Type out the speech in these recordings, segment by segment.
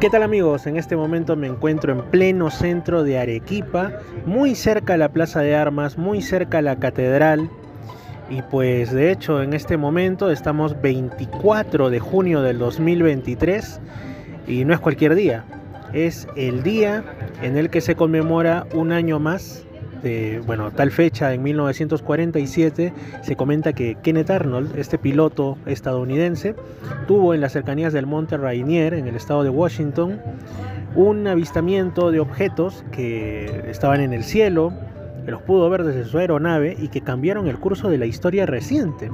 ¿Qué tal amigos? En este momento me encuentro en pleno centro de Arequipa, muy cerca a la Plaza de Armas, muy cerca a la Catedral. Y pues de hecho en este momento estamos 24 de junio del 2023 y no es cualquier día, es el día en el que se conmemora un año más bueno, tal fecha en 1947 se comenta que Kenneth Arnold, este piloto estadounidense, tuvo en las cercanías del monte Rainier, en el estado de Washington, un avistamiento de objetos que estaban en el cielo, que los pudo ver desde su aeronave y que cambiaron el curso de la historia reciente.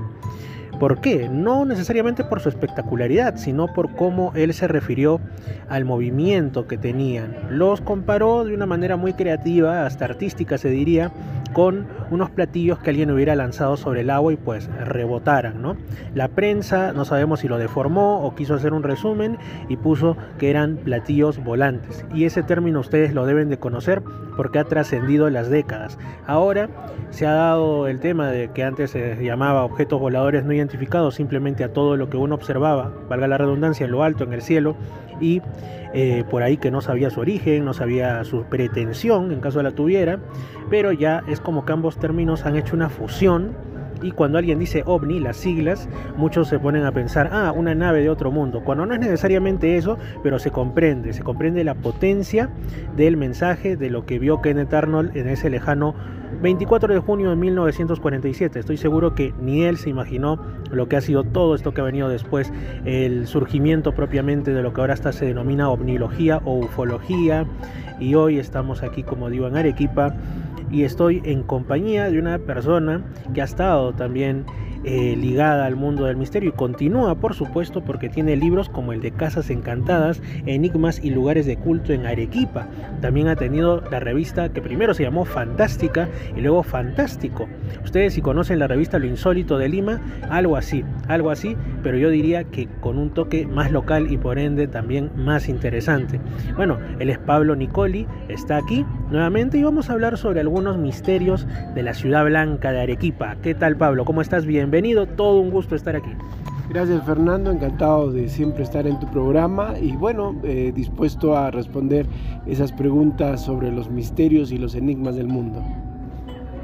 ¿Por qué? No necesariamente por su espectacularidad, sino por cómo él se refirió al movimiento que tenían. Los comparó de una manera muy creativa, hasta artística se diría, con unos platillos que alguien hubiera lanzado sobre el agua y pues rebotaran, ¿no? La prensa no sabemos si lo deformó o quiso hacer un resumen y puso que eran platillos volantes. Y ese término ustedes lo deben de conocer porque ha trascendido las décadas. Ahora se ha dado el tema de que antes se llamaba objetos voladores no identificados simplemente a todo lo que uno observaba, valga la redundancia, en lo alto, en el cielo, y eh, por ahí que no sabía su origen, no sabía su pretensión en caso de la tuviera, pero ya es como que ambos términos han hecho una fusión y cuando alguien dice ovni, las siglas, muchos se ponen a pensar, ah, una nave de otro mundo, cuando no es necesariamente eso, pero se comprende, se comprende la potencia del mensaje de lo que vio Kenneth Arnold en ese lejano 24 de junio de 1947. Estoy seguro que ni él se imaginó lo que ha sido todo esto que ha venido después, el surgimiento propiamente de lo que ahora hasta se denomina ovnilogía o ufología. Y hoy estamos aquí, como digo, en Arequipa y estoy en compañía de una persona que ha estado también eh, ligada al mundo del misterio y continúa por supuesto porque tiene libros como el de Casas Encantadas, Enigmas y Lugares de Culto en Arequipa. También ha tenido la revista que primero se llamó Fantástica y luego Fantástico. Ustedes si conocen la revista Lo Insólito de Lima, algo así, algo así, pero yo diría que con un toque más local y por ende también más interesante. Bueno, él es Pablo Nicoli, está aquí nuevamente y vamos a hablar sobre algunos misterios de la ciudad blanca de Arequipa. ¿Qué tal Pablo? ¿Cómo estás? Bienvenido bienvenido, todo un gusto estar aquí. Gracias Fernando, encantado de siempre estar en tu programa y bueno, eh, dispuesto a responder esas preguntas sobre los misterios y los enigmas del mundo.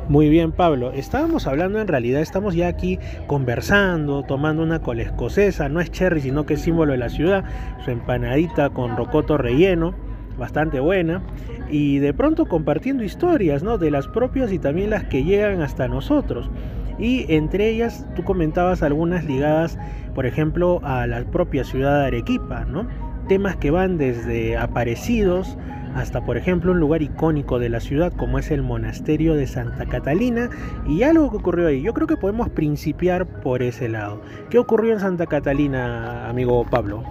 Muy bien, Pablo. Estábamos hablando, en realidad, estamos ya aquí conversando, tomando una cola escocesa. No es cherry, sino que es símbolo de la ciudad. Su empanadita con rocoto relleno, bastante buena. Y de pronto compartiendo historias, ¿no? De las propias y también las que llegan hasta nosotros y entre ellas tú comentabas algunas ligadas, por ejemplo, a la propia ciudad de Arequipa, ¿no? Temas que van desde aparecidos hasta, por ejemplo, un lugar icónico de la ciudad como es el monasterio de Santa Catalina y algo que ocurrió ahí. Yo creo que podemos principiar por ese lado. ¿Qué ocurrió en Santa Catalina, amigo Pablo?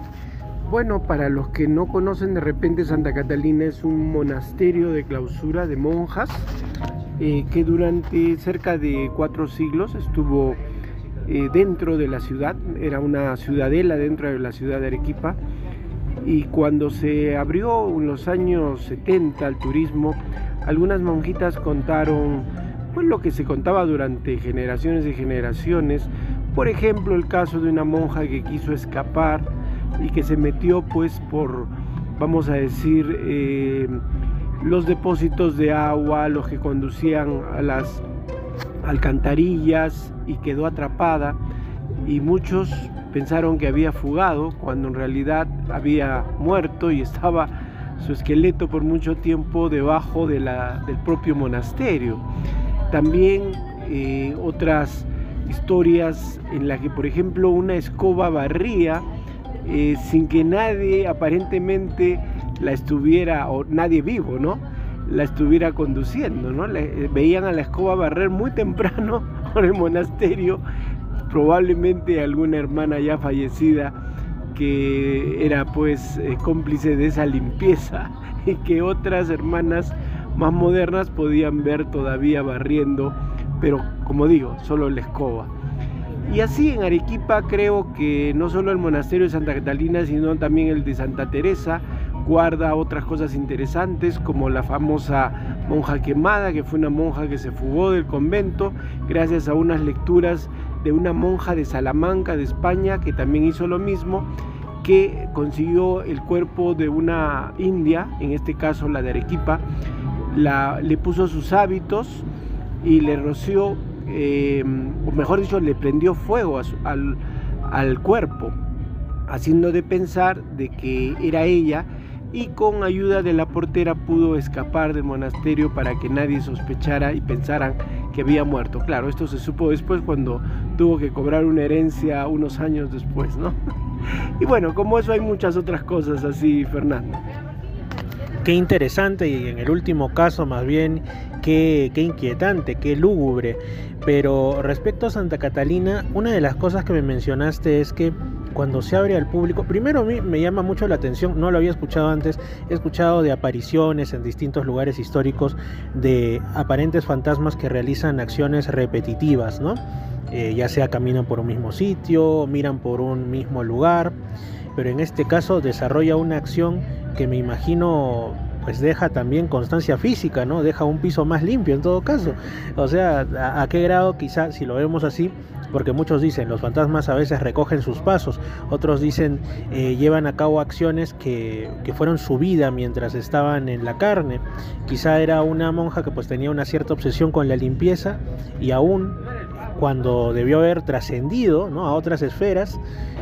Bueno, para los que no conocen, de repente Santa Catalina es un monasterio de clausura de monjas eh, que durante cerca de cuatro siglos estuvo eh, dentro de la ciudad, era una ciudadela dentro de la ciudad de Arequipa, y cuando se abrió en los años 70 al turismo, algunas monjitas contaron pues, lo que se contaba durante generaciones y generaciones, por ejemplo el caso de una monja que quiso escapar y que se metió pues por, vamos a decir, eh, los depósitos de agua, los que conducían a las alcantarillas y quedó atrapada y muchos pensaron que había fugado cuando en realidad había muerto y estaba su esqueleto por mucho tiempo debajo de la, del propio monasterio. También eh, otras historias en las que por ejemplo una escoba barría eh, sin que nadie aparentemente la estuviera, o nadie vivo, ¿no? La estuviera conduciendo, ¿no? Eh, veían a la escoba barrer muy temprano por el monasterio, probablemente alguna hermana ya fallecida que era pues eh, cómplice de esa limpieza y que otras hermanas más modernas podían ver todavía barriendo, pero como digo, solo la escoba. Y así en Arequipa creo que no solo el monasterio de Santa Catalina, sino también el de Santa Teresa, guarda otras cosas interesantes como la famosa monja quemada, que fue una monja que se fugó del convento gracias a unas lecturas de una monja de Salamanca, de España, que también hizo lo mismo, que consiguió el cuerpo de una india, en este caso la de Arequipa, le puso sus hábitos y le roció, eh, o mejor dicho, le prendió fuego al, al cuerpo, haciendo de pensar de que era ella y con ayuda de la portera pudo escapar del monasterio para que nadie sospechara y pensaran que había muerto. Claro, esto se supo después cuando tuvo que cobrar una herencia unos años después, ¿no? Y bueno, como eso hay muchas otras cosas así, Fernando. Qué interesante y en el último caso más bien qué, qué inquietante, qué lúgubre. Pero respecto a Santa Catalina, una de las cosas que me mencionaste es que cuando se abre al público, primero a mí me llama mucho la atención, no lo había escuchado antes, he escuchado de apariciones en distintos lugares históricos de aparentes fantasmas que realizan acciones repetitivas, ¿no? Eh, ya sea caminan por un mismo sitio, miran por un mismo lugar, pero en este caso desarrolla una acción que me imagino pues deja también constancia física, ¿no? Deja un piso más limpio en todo caso. O sea, ¿a, qué grado quizá, si lo vemos así, porque muchos dicen, los fantasmas a veces recogen sus pasos, otros dicen, eh, llevan a cabo acciones que, que, fueron su vida mientras estaban en la carne. Quizá era una monja que pues tenía una cierta obsesión con la limpieza y aún cuando debió haber trascendido ¿no? a otras esferas,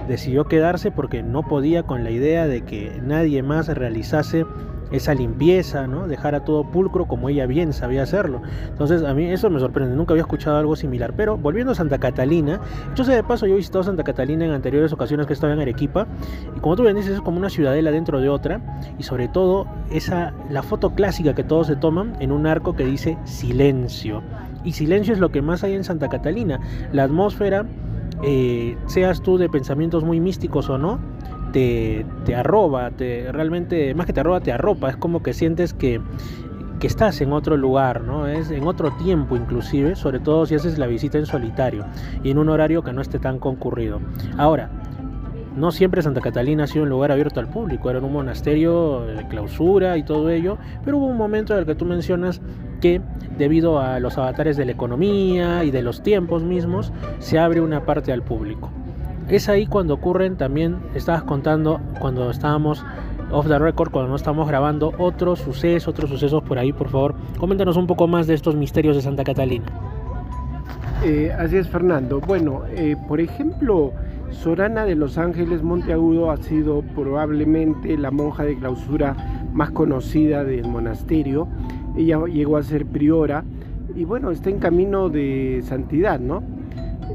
decidió quedarse porque no podía con la idea de que nadie más realizase esa limpieza, ¿no? Dejar todo pulcro como ella bien sabía hacerlo. Entonces a mí eso me sorprende, nunca había escuchado algo similar. Pero volviendo a Santa Catalina, yo sé de paso, yo he visitado Santa Catalina en anteriores ocasiones que estaba en Arequipa, y como tú bien dices, es como una ciudadela dentro de otra, y sobre todo esa, la foto clásica que todos se toman en un arco que dice silencio. Y silencio es lo que más hay en Santa Catalina. La atmósfera, eh, seas tú de pensamientos muy místicos o no, te, te arroba, te, realmente, más que te arroba, te arropa, es como que sientes que, que estás en otro lugar, ¿no? Es en otro tiempo inclusive, sobre todo si haces la visita en solitario y en un horario que no esté tan concurrido. Ahora, no siempre Santa Catalina ha sido un lugar abierto al público, era un monasterio de clausura y todo ello, pero hubo un momento en el que tú mencionas que debido a los avatares de la economía y de los tiempos mismos, se abre una parte al público es ahí cuando ocurren también, estabas contando cuando estábamos off the record, cuando no estamos grabando, otros sucesos, otros sucesos por ahí, por favor. Coméntanos un poco más de estos misterios de Santa Catalina. Eh, así es, Fernando. Bueno, eh, por ejemplo, Sorana de los Ángeles Monteagudo ha sido probablemente la monja de clausura más conocida del monasterio. Ella llegó a ser priora y bueno, está en camino de santidad, ¿no?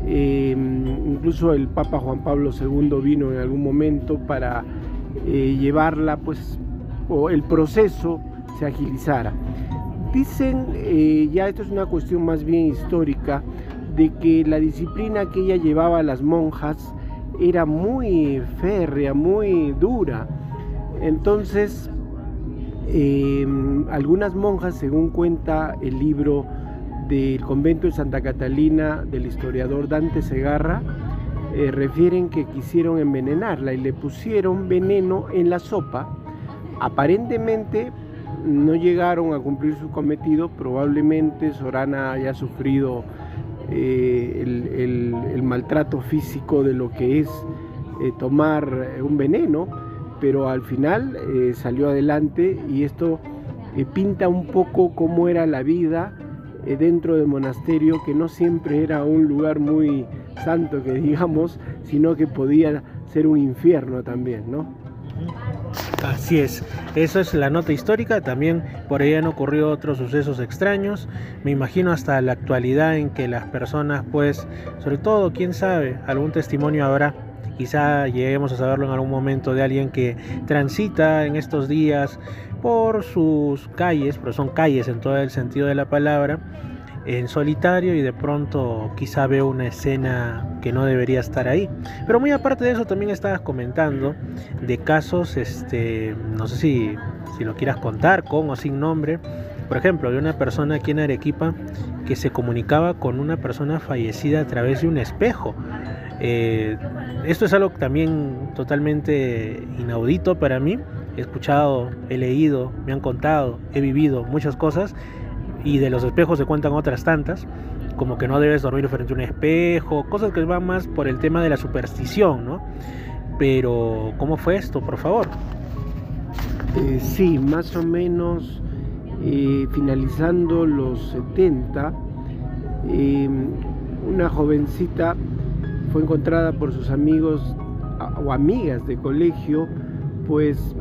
Em, incluso el Papa Juan Pablo II vino en algún momento para eh, llevarla, pues, o el proceso se agilizara. Dicen, eh, ya esto es una cuestión más bien histórica, de que la disciplina que ella llevaba a las monjas era muy férrea, muy dura. Entonces, em, algunas monjas, según cuenta el libro del convento de Santa Catalina del historiador Dante Segarra eh, refieren que quisieron envenenarla y le pusieron veneno en la sopa. Aparentemente no llegaron a cumplir su cometido, probablemente Sorana haya sufrido eh, el, maltrato físico de lo que es eh, tomar un veneno, pero al final salió adelante y esto pinta un poco cómo era la vida dentro del monasterio, que no siempre era un lugar muy santo, que digamos, sino que podía ser un infierno también, ¿no? Así es, eso es la nota histórica, también por ahí han ocurrido otros sucesos extraños, me imagino hasta la actualidad en que las personas pues, sobre todo, quién sabe, algún testimonio habrá, quizá lleguemos a saberlo en algún momento de alguien que transita en estos días por sus calles, pero son calles en todo el sentido de la palabra, en solitario y de pronto quizá veo una escena que no debería estar ahí. Pero muy aparte de eso también estabas comentando de casos, este, no sé si, si lo quieras contar con o sin nombre, por ejemplo, de una persona aquí en Arequipa que se comunicaba con una persona fallecida a través de un espejo. Eh, esto es algo también totalmente inaudito para mí. He escuchado, he leído, me han contado, he vivido muchas cosas y de los espejos se cuentan otras tantas, como que no debes dormir frente a un espejo, cosas que van más por el tema de la superstición, ¿no? pero ¿cómo fue esto, por favor? Eh, sí, más o menos eh, finalizando los 70, em, una jovencita fue encontrada por sus amigos o amigas de colegio, pues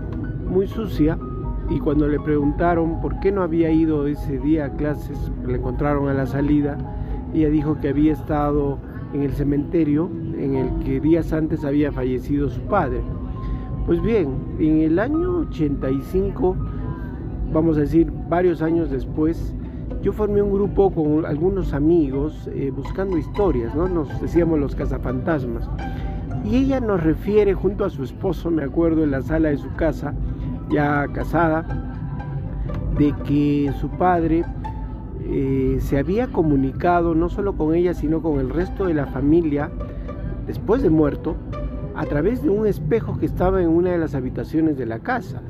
muy sucia, y cuando le preguntaron por qué no había ido ese día a clases, le encontraron a la salida, ella dijo que había estado en el cementerio en el que días antes había fallecido su padre. Pues bien, en el año 85, vamos a decir varios años después, yo formé un grupo con algunos amigos eh, buscando historias, ¿no? Nos decíamos los cazafantasmas. Y ella nos refiere junto a su esposo, me acuerdo, en la sala de su casa, ya casada, de que su padre eh, se había comunicado no solo con ella, sino con el resto de la familia, después de muerto, a través de un espejo que estaba en una de las habitaciones de la casa.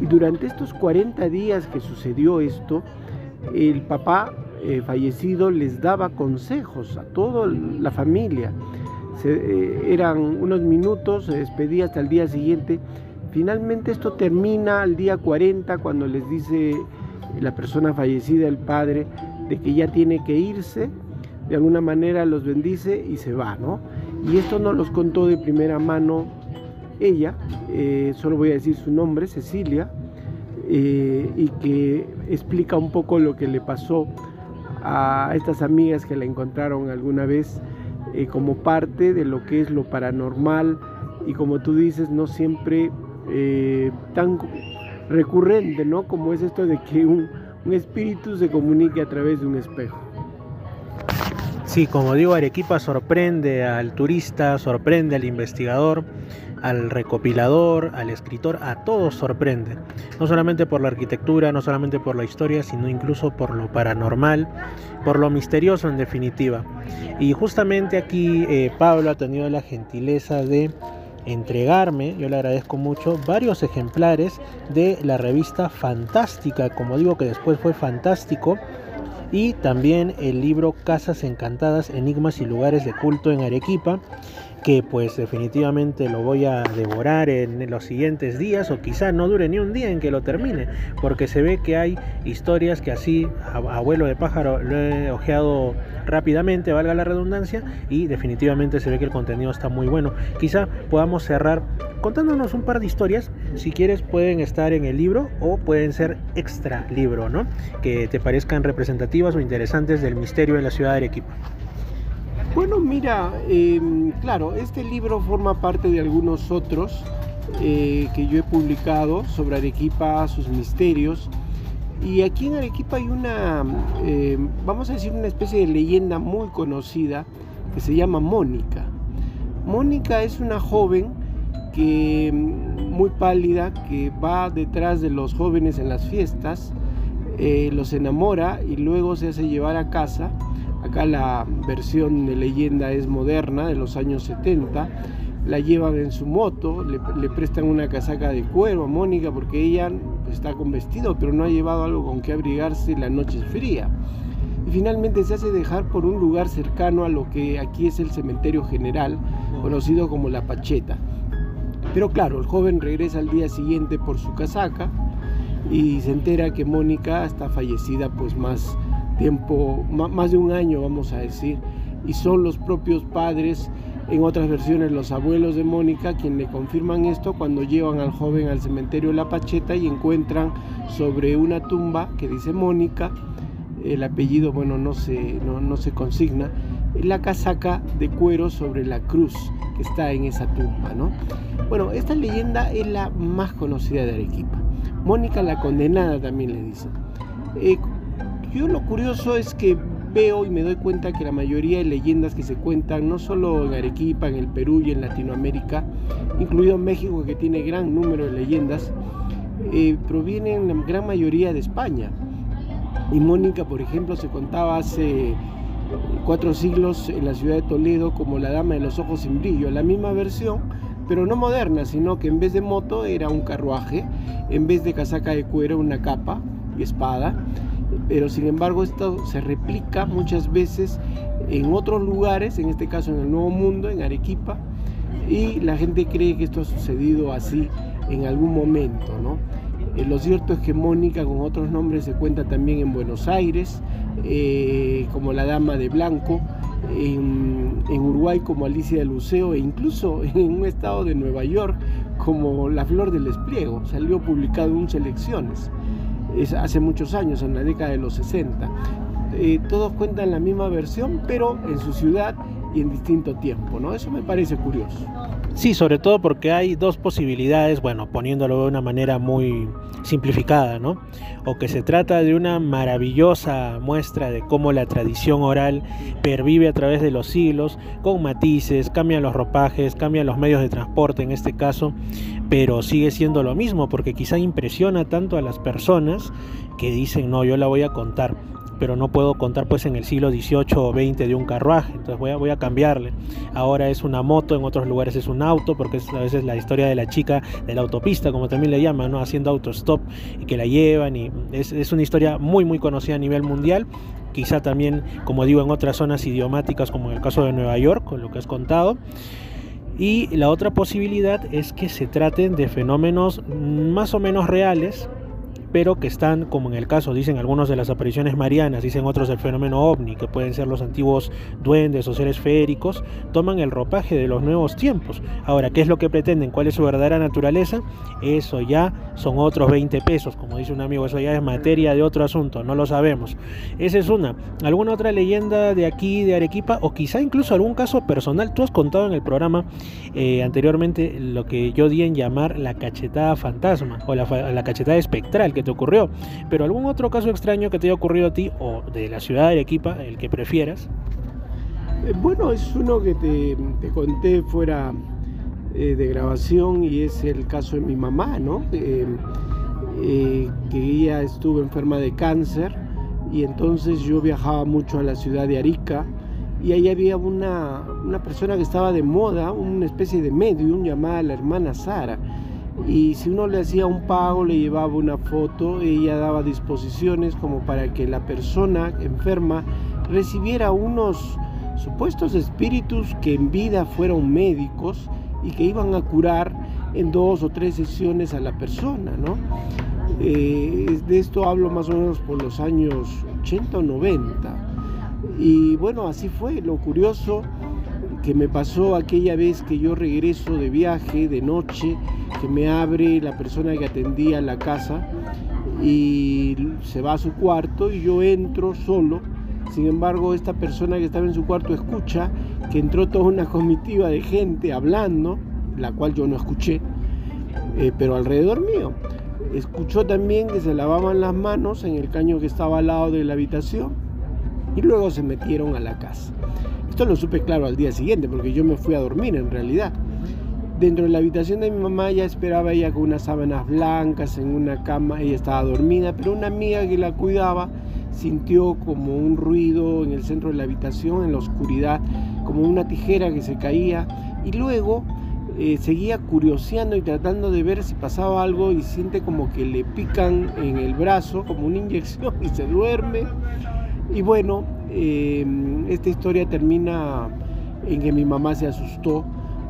Y durante estos 40 días que sucedió esto, el papá eh, fallecido les daba consejos a toda la familia. Eh, eran unos minutos, se despedía hasta el día siguiente. Finalmente esto termina al día 40 cuando les dice la persona fallecida, el padre, de que ya tiene que irse, de alguna manera los bendice y se va, ¿no? Y esto nos los contó de primera mano ella, eh, solo voy a decir su nombre, Cecilia, eh, y que explica un poco lo que le pasó a estas amigas que la encontraron alguna vez eh, como parte de lo que es lo paranormal y como tú dices, no siempre tan recurrente, ¿no? Como es esto de que un, espíritu se comunique a través de un espejo. Sí, como digo, Arequipa sorprende al turista, sorprende al investigador, al recopilador, al escritor, a todos sorprende. No solamente por la arquitectura, no solamente por la historia, sino incluso por lo paranormal, por lo misterioso en definitiva. Y justamente aquí eh, Pablo ha tenido la gentileza de entregarme, yo le agradezco mucho, varios ejemplares de la revista Fantástica, como digo que después fue fantástico, y también el libro Casas Encantadas, Enigmas y Lugares de Culto en Arequipa, que pues definitivamente lo voy a devorar en los siguientes días o quizá no dure ni un día en que lo termine, porque se ve que hay historias que así, abuelo de pájaro, lo he ojeado rápidamente, valga la redundancia, y definitivamente se ve que el contenido está muy bueno. Quizá podamos cerrar contándonos un par de historias, si quieres pueden estar en el libro o pueden ser extra libro, ¿no? Que te parezcan representativas o interesantes del misterio en la ciudad de Arequipa. Bueno, mira, em, claro, este libro forma parte de algunos otros eh, que yo he publicado sobre Arequipa, sus misterios. Y aquí en Arequipa hay una, em, vamos a decir, una especie de leyenda muy conocida que se llama Mónica. Mónica es una joven que em, muy pálida que va detrás de los jóvenes en las fiestas, eh, los enamora y luego se hace llevar a casa Acá la versión de leyenda es moderna, de los años 70. La llevan en su moto, le, prestan una casaca de cuero a Mónica porque ella está con vestido, pero no ha llevado algo con que abrigarse, la noche es fría. Y finalmente se hace dejar por un lugar cercano a lo que aquí es el cementerio general, conocido como La Pacheta. Pero claro, el joven regresa al día siguiente por su casaca y se entera que Mónica está fallecida pues más tiempo, más de un año vamos a decir, y son los propios padres, en otras versiones los abuelos de Mónica, quienes le confirman esto cuando llevan al joven al cementerio La Pacheta y encuentran sobre una tumba que dice Mónica, el apellido, bueno, no se, no, se consigna, la casaca de cuero sobre la cruz que está en esa tumba, ¿no? Bueno, esta leyenda es la más conocida de Arequipa. Mónica la condenada también le dice. Eh, yo lo curioso es que veo y me doy cuenta que la mayoría de leyendas que se cuentan, no solo en Arequipa, en el Perú y en Latinoamérica, incluido México que tiene gran número de leyendas, eh, provienen la gran mayoría de España. Y Mónica, por ejemplo, se contaba hace cuatro siglos en la ciudad de Toledo como la dama de los ojos sin brillo, la misma versión, pero no moderna, sino que en vez de moto era un carruaje, en vez de casaca de cuero una capa y espada, pero sin embargo esto se replica muchas veces en otros lugares, en este caso en el Nuevo Mundo, en Arequipa, y la gente cree que esto ha sucedido así en algún momento, ¿no? Eh, lo cierto es que Mónica con otros nombres se cuenta también en Buenos Aires, eh, como la Dama de Blanco, en, Uruguay como Alicia del Luceo e incluso en un estado de Nueva York como La Flor del Espliego. Salió publicado en selecciones es hace muchos años, en la década de los 60. Eh, todos cuentan la misma versión, pero en su ciudad y en distinto tiempo, ¿no? Eso me parece curioso. Sí, sobre todo porque hay dos posibilidades, bueno, poniéndolo de una manera muy simplificada, ¿no? O que se trata de una maravillosa muestra de cómo la tradición oral pervive a través de los siglos, con matices, cambian los ropajes, cambian los medios de transporte en este caso, pero sigue siendo lo mismo porque quizá impresiona tanto a las personas que dicen, no, yo la voy a contar pero no puedo contar pues en el siglo XVIII o XX de un carruaje, entonces voy a, voy a cambiarle. Ahora es una moto, en otros lugares es un auto, porque es a veces la historia de la chica de la autopista, como también le llaman, ¿no? haciendo autostop y que la llevan, y es, es una historia muy muy conocida a nivel mundial, quizá también, como digo, en otras zonas idiomáticas, como en el caso de Nueva York, con lo que has contado. Y la otra posibilidad es que se traten de fenómenos más o menos reales, pero que están, como en el caso, dicen algunos de las apariciones marianas, dicen otros del fenómeno ovni, que pueden ser los antiguos duendes o seres féricos, toman el ropaje de los nuevos tiempos. Ahora, ¿qué es lo que pretenden? ¿Cuál es su verdadera naturaleza? Eso ya son otros 20 pesos, como dice un amigo, eso ya es materia de otro asunto, no lo sabemos. Esa es una. ¿Alguna otra leyenda de aquí, de Arequipa, o quizá incluso algún caso personal? Tú has contado en el programa eh, anteriormente lo que yo di en llamar la cachetada fantasma, o la cachetada espectral, que te ocurrió. Pero algún otro caso extraño que te haya ocurrido a ti o de la ciudad de Arequipa, el que prefieras. Eh, bueno, es uno que te, conté fuera eh, de grabación y es el caso de mi mamá, ¿no? Eh, que ella estuvo enferma de cáncer y entonces yo viajaba mucho a la ciudad de Arica y ahí había una, una persona que estaba de moda, una especie de medium llamada la hermana Sara y si uno le hacía un pago, le llevaba una foto, ella daba disposiciones como para que la persona enferma recibiera unos supuestos espíritus que en vida fueron médicos y que iban a curar en dos o tres sesiones a la persona, ¿no? Eh, de esto hablo más o menos por los años 80 o 90. Y bueno, así fue. Lo curioso que me pasó aquella vez que yo regreso de viaje de noche, que me abre la persona que atendía la casa y se va a su cuarto y yo entro solo. Sin embargo, esta persona que estaba en su cuarto escucha que entró toda una comitiva de gente hablando, la cual yo no escuché, eh, pero alrededor mío. Escuchó también que se lavaban las manos en el caño que estaba al lado de la habitación y luego se metieron a la casa. Esto lo supe claro al día siguiente, porque yo me fui a dormir en realidad. Dentro de la habitación de mi mamá ya esperaba ella con unas sábanas blancas en una cama, ella estaba dormida, pero una amiga que la cuidaba sintió como un ruido en el centro de la habitación, en la oscuridad, como una tijera que se caía y luego eh, seguía curioseando y tratando de ver si pasaba algo y siente como que le pican en el brazo, como una inyección y se duerme. Y bueno, Em, esta historia termina en que mi mamá se asustó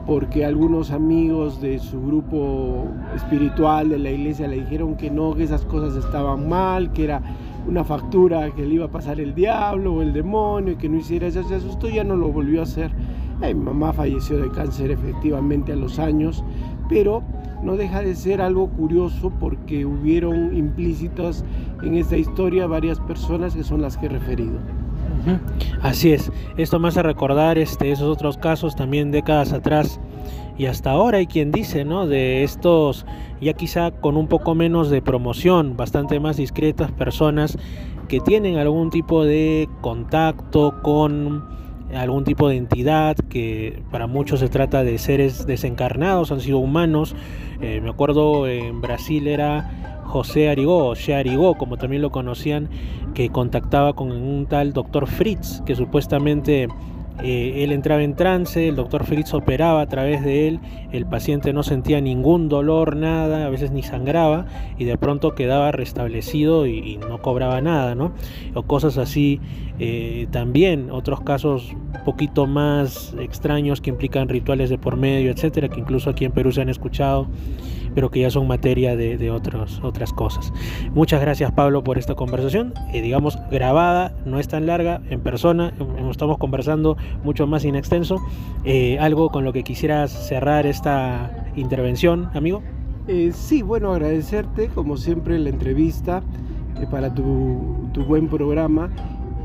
porque algunos amigos de su grupo espiritual de la iglesia le dijeron que no, que esas cosas estaban mal, que era una factura que le iba a pasar el diablo o el demonio y que no hiciera eso, se asustó, ya no lo volvió a hacer. mi mamá falleció de cáncer efectivamente a los años, pero no deja de ser algo curioso porque hubieron implícitas en esta historia varias personas que son las que he referido. Así es, esto me hace recordar este, esos otros casos también décadas atrás y hasta ahora hay quien dice, ¿no? De estos ya quizá con un poco menos de promoción, bastante más discretas personas que tienen algún tipo de contacto con algún tipo de entidad que para muchos se trata de seres desencarnados, han sido humanos. Eh, me acuerdo en Brasil era José Arigó, o Arigó, como también lo conocían, que contactaba con un tal doctor Fritz, que supuestamente eh, él entraba en trance, el doctor Fritz operaba a través de él, el paciente no sentía ningún dolor, nada, a veces ni sangraba y de pronto quedaba restablecido y, no cobraba nada, ¿no? O cosas así eh, también, otros casos un poquito más extraños que implican rituales de por medio, etcétera, que incluso aquí en Perú se han escuchado pero que ya son materia de, otros, otras cosas. Muchas gracias Pablo por esta conversación, eh, digamos grabada, no es tan larga, en persona, estamos conversando mucho más in extenso. Eh, ¿Algo con lo que quisieras cerrar esta intervención, amigo? Eh, sí, bueno, agradecerte como siempre la entrevista eh, para tu, tu, buen programa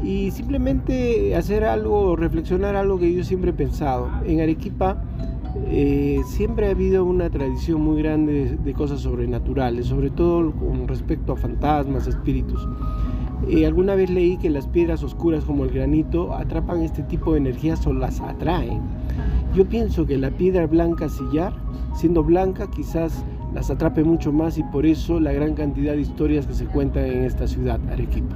y simplemente hacer algo, reflexionar algo que yo siempre he pensado. En Arequipa siempre ha habido una tradición muy grande de, cosas sobrenaturales, sobre todo con respecto a fantasmas, espíritus. Eh, alguna vez leí que las piedras oscuras como el granito atrapan este tipo de energías o las atraen. Yo pienso que la piedra blanca sillar, siendo blanca, quizás las atrape mucho más y por eso la gran cantidad de historias que se cuentan en esta ciudad, Arequipa.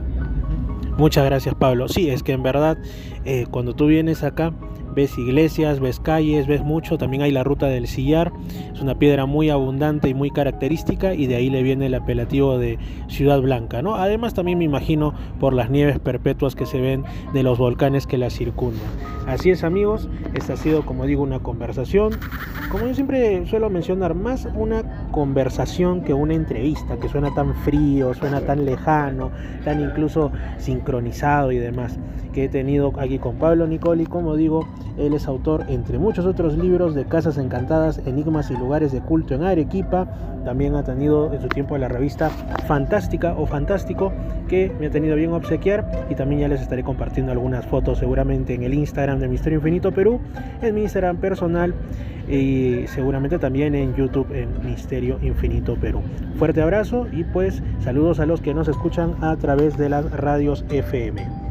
Muchas gracias Pablo. Sí, es que en verdad eh, cuando tú vienes acá ves iglesias, ves calles, ves mucho, también hay la ruta del sillar, es una piedra muy abundante y muy característica y de ahí le viene el apelativo de Ciudad Blanca, ¿no? Además también me imagino por las nieves perpetuas que se ven de los volcanes que la circundan. Así es amigos, esta ha sido como digo una conversación, como yo siempre suelo mencionar, más una conversación que una entrevista, que suena tan frío, suena tan lejano, tan incluso sincronizado y demás, que he tenido aquí con Pablo Nicoli, como digo, él es autor, entre muchos otros libros, de Casas Encantadas, Enigmas y Lugares de Culto en Arequipa. También ha tenido en su tiempo la revista Fantástica o Fantástico, que me ha tenido bien obsequiar. Y también ya les estaré compartiendo algunas fotos seguramente en el Instagram de Misterio Infinito Perú, en mi Instagram personal y seguramente también en YouTube en Misterio Infinito Perú. Fuerte abrazo y pues saludos a los que nos escuchan a través de las radios FM.